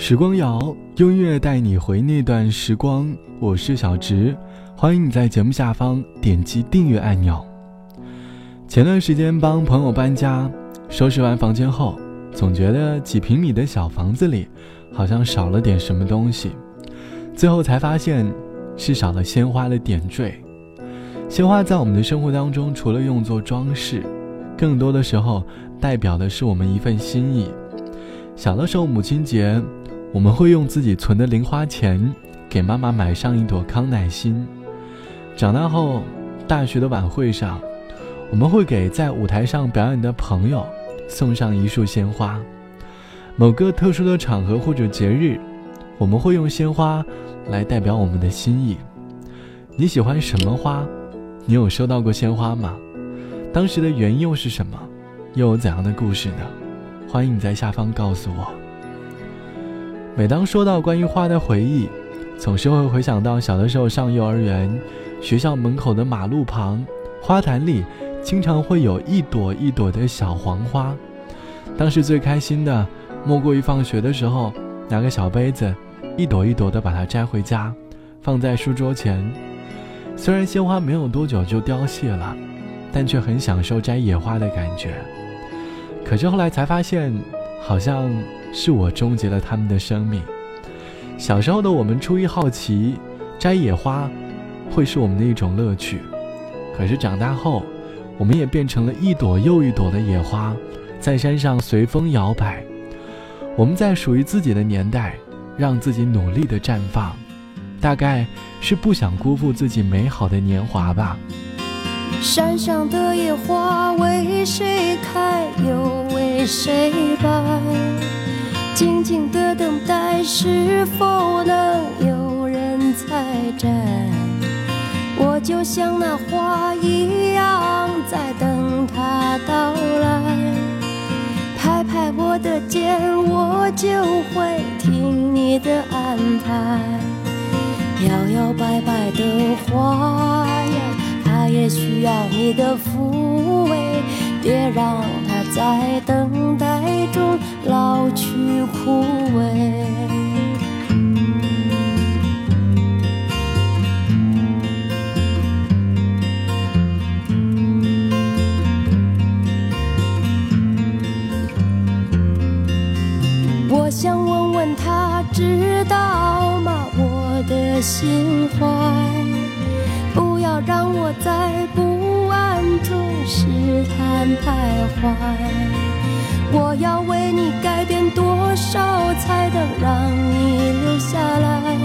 时光谣，音乐带你回那段时光。我是小直，欢迎你在节目下方点击订阅按钮。前段时间帮朋友搬家，收拾完房间后，总觉得几平米的小房子里好像少了点什么东西。最后才发现，是少了鲜花的点缀。鲜花在我们的生活当中，除了用作装饰，更多的时候代表的是我们一份心意。小的时候，母亲节。我们会用自己存的零花钱给妈妈买上一朵康乃馨。长大后，大学的晚会上，我们会给在舞台上表演的朋友送上一束鲜花。某个特殊的场合或者节日，我们会用鲜花来代表我们的心意。你喜欢什么花？你有收到过鲜花吗？当时的原因又是什么？又有怎样的故事呢？欢迎你在下方告诉我。每当说到关于花的回忆，总是会回想到小的时候上幼儿园，学校门口的马路旁，花坛里经常会有一朵一朵的小黄花。当时最开心的，莫过于放学的时候拿个小杯子，一朵一朵的把它摘回家，放在书桌前。虽然鲜花没有多久就凋谢了，但却很享受摘野花的感觉。可是后来才发现，好像。是我终结了他们的生命。小时候的我们出于好奇，摘野花，会是我们的一种乐趣。可是长大后，我们也变成了一朵又一朵的野花，在山上随风摇摆。我们在属于自己的年代，让自己努力的绽放，大概是不想辜负自己美好的年华吧。山上的野花为谁开，又为谁败？静静的等待，是否能有人采摘？我就像那花一样，在等它到来。拍拍我的肩，我就会听你的安排。摇摇摆摆的花呀，它也需要你的抚慰，别让在等待中。老去枯萎。我想问问他，知道吗？我的心怀，不要让我再不安中试探徘徊。我要为你改变多少，才能让你留下来？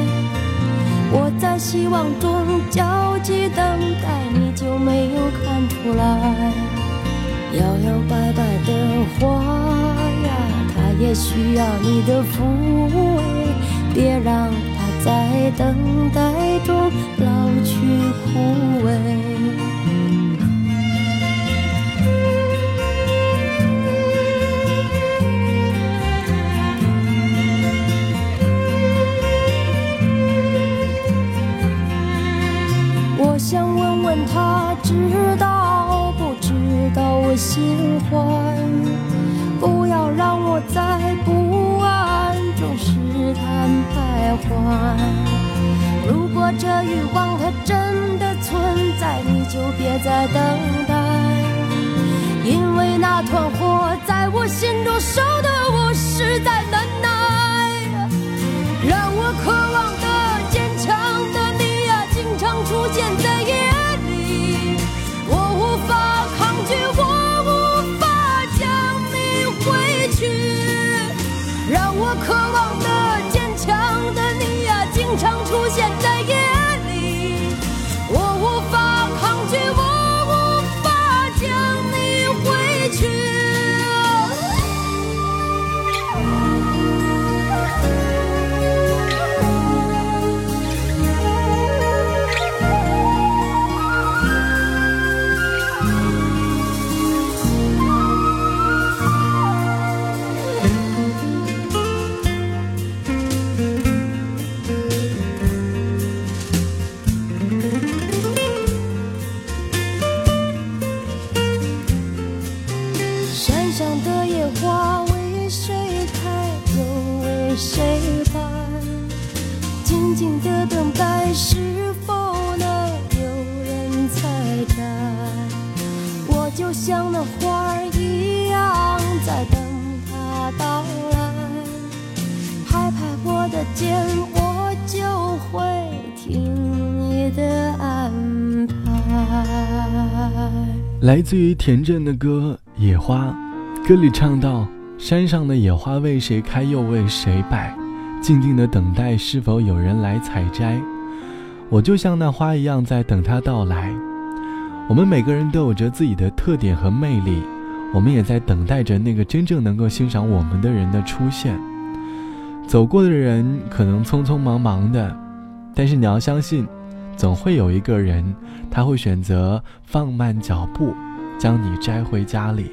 我在希望中焦急等待，你就没有看出来？摇摇摆摆的花呀，它也需要你的抚慰，别让它在等待中老去枯萎。想问问他知道不知道我心怀？不要让我在不安中试探徘徊。如果这欲望它真的存在，你就别再等待，因为那团山上的野花为谁开，又为谁败？静静的等待，是否能有人采摘？我就像那花儿一样，在等它到来。拍拍我的肩，我就会听你的安排。来自于田震的歌《野花》，歌里唱到：“山上的野花为谁开，又为谁败？静静的等待，是否有人来采摘？”我就像那花一样，在等它到来。我们每个人都有着自己的特点和魅力，我们也在等待着那个真正能够欣赏我们的人的出现。走过的人可能匆匆忙忙的，但是你要相信。总会有一个人，他会选择放慢脚步，将你摘回家里。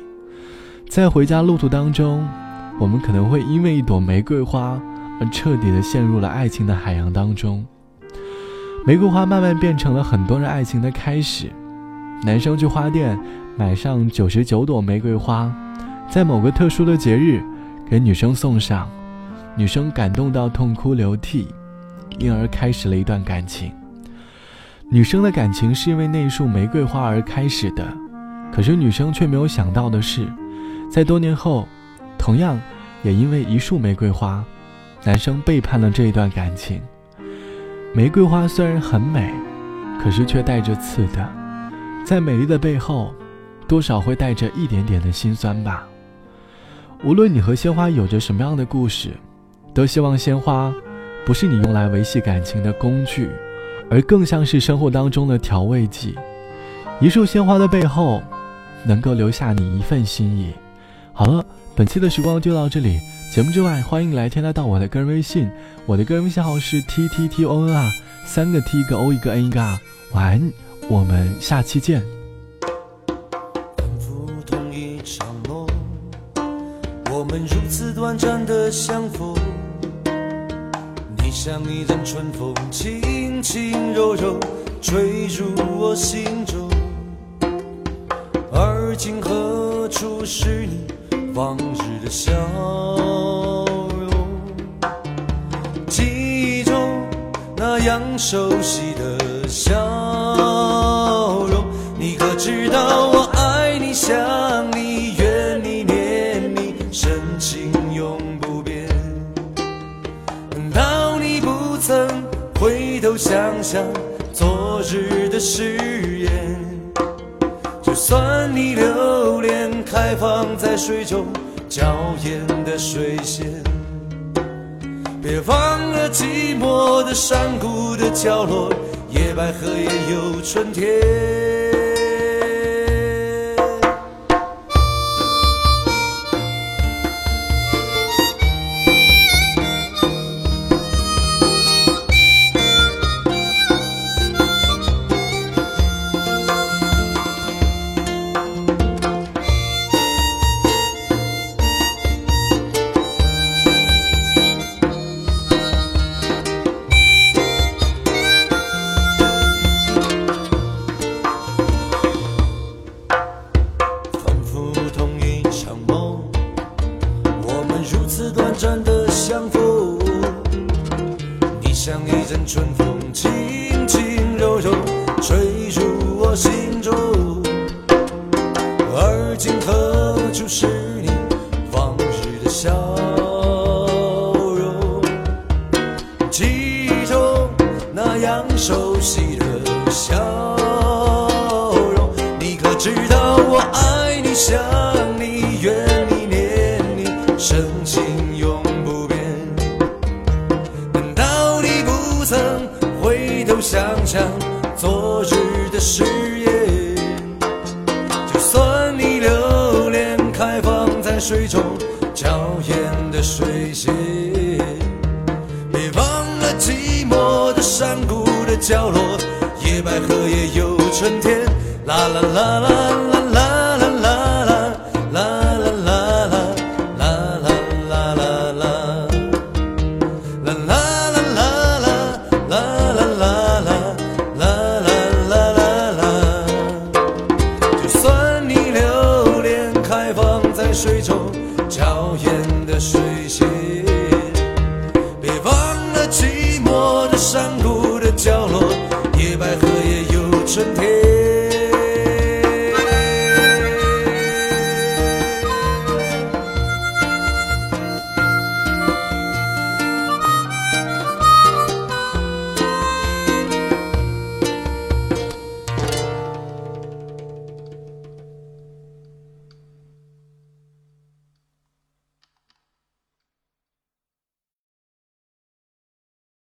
在回家路途当中，我们可能会因为一朵玫瑰花而彻底的陷入了爱情的海洋当中。玫瑰花慢慢变成了很多人爱情的开始。男生去花店买上九十九朵玫瑰花，在某个特殊的节日给女生送上，女生感动到痛哭流涕，因而开始了一段感情。女生的感情是因为那束玫瑰花而开始的，可是女生却没有想到的是，在多年后，同样也因为一束玫瑰花，男生背叛了这一段感情。玫瑰花虽然很美，可是却带着刺的，在美丽的背后，多少会带着一点点的心酸吧。无论你和鲜花有着什么样的故事，都希望鲜花不是你用来维系感情的工具。而更像是生活当中的调味剂，一束鲜花的背后，能够留下你一份心意。好了，本期的时光就到这里。节目之外，欢迎来添加到我的个人微信，我的个人微信号是 t t t o n 啊，三个 t 一个 o 一个 n 一个 r。晚安，我们下期见。我们如此短暂的相逢。你像一阵春风，轻轻柔柔吹入我心中。而今何处是你往日的笑容？记忆中那样熟悉的笑容，你可知道我爱你，想你，怨你，念你，深情永不变到你不。曾回头想想昨日的事，你留恋开放在水中娇艳的水仙，别忘了寂寞的山谷的角落，野百合也有春天。春风轻轻柔柔吹入我心中，而今何处是你往日的笑容？记忆中那样熟悉的笑容，你可知道我爱你，想你，怨你，念你，深情永。想想昨日的誓言，就算你留恋开放在水中娇艳的水仙，别忘了寂寞的山谷的角落，野百合也有春天。啦啦啦啦啦啦就算你留恋开放在水中娇艳的水